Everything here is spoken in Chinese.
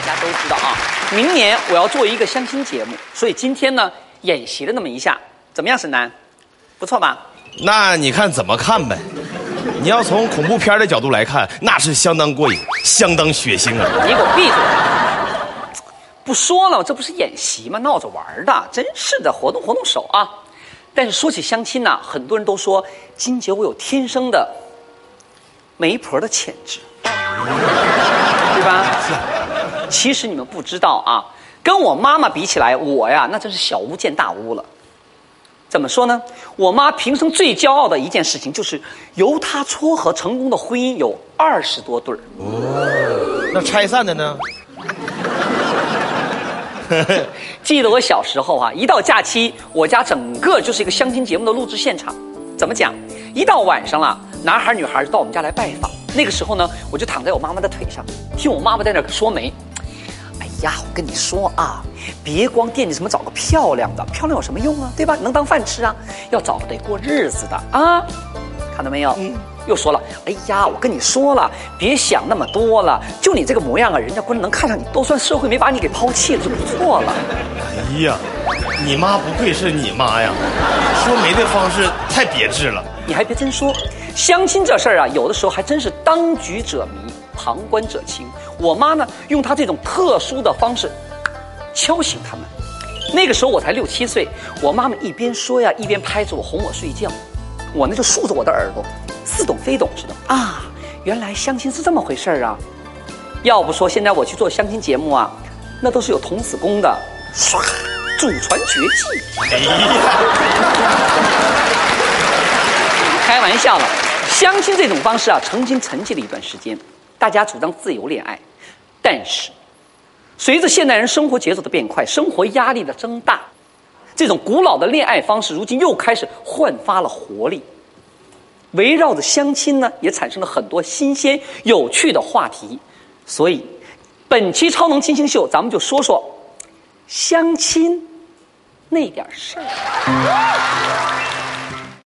大家都知道啊，明年我要做一个相亲节目，所以今天呢演习了那么一下，怎么样，沈南？不错吧？那你看怎么看呗？你要从恐怖片的角度来看，那是相当过瘾，相当血腥啊！你给我闭嘴！不说了，这不是演习吗？闹着玩的，真是的，活动活动手啊！但是说起相亲呢，很多人都说金姐我有天生的媒婆的潜质，对吧？其实你们不知道啊，跟我妈妈比起来，我呀那真是小巫见大巫了。怎么说呢？我妈平生最骄傲的一件事情，就是由她撮合成功的婚姻有二十多对儿。那拆散的呢？记得我小时候啊，一到假期，我家整个就是一个相亲节目的录制现场。怎么讲？一到晚上了，男孩女孩就到我们家来拜访。那个时候呢，我就躺在我妈妈的腿上，听我妈妈在那说媒。哎呀，我跟你说啊，别光惦记什么找个漂亮的，漂亮有什么用啊？对吧？能当饭吃啊，要找个得过日子的啊。看到没有？嗯。又说了，哎呀，我跟你说了，别想那么多了，就你这个模样啊，人家姑娘能看上你，都算社会没把你给抛弃了，就不错了。哎呀，你妈不愧是你妈呀，说媒的方式太别致了。你还别真说，相亲这事儿啊，有的时候还真是当局者迷，旁观者清。我妈呢，用她这种特殊的方式敲醒他们。那个时候我才六七岁，我妈妈一边说呀，一边拍着我哄我睡觉，我呢就竖着我的耳朵，似懂非懂似的啊。原来相亲是这么回事儿啊！要不说现在我去做相亲节目啊，那都是有童子功的，唰，祖传绝技。哎呀！开玩笑了，相亲这种方式啊，曾经沉寂了一段时间，大家主张自由恋爱，但是随着现代人生活节奏的变快，生活压力的增大，这种古老的恋爱方式如今又开始焕发了活力。围绕着相亲呢，也产生了很多新鲜有趣的话题，所以本期超能金星秀，咱们就说说相亲那点事儿。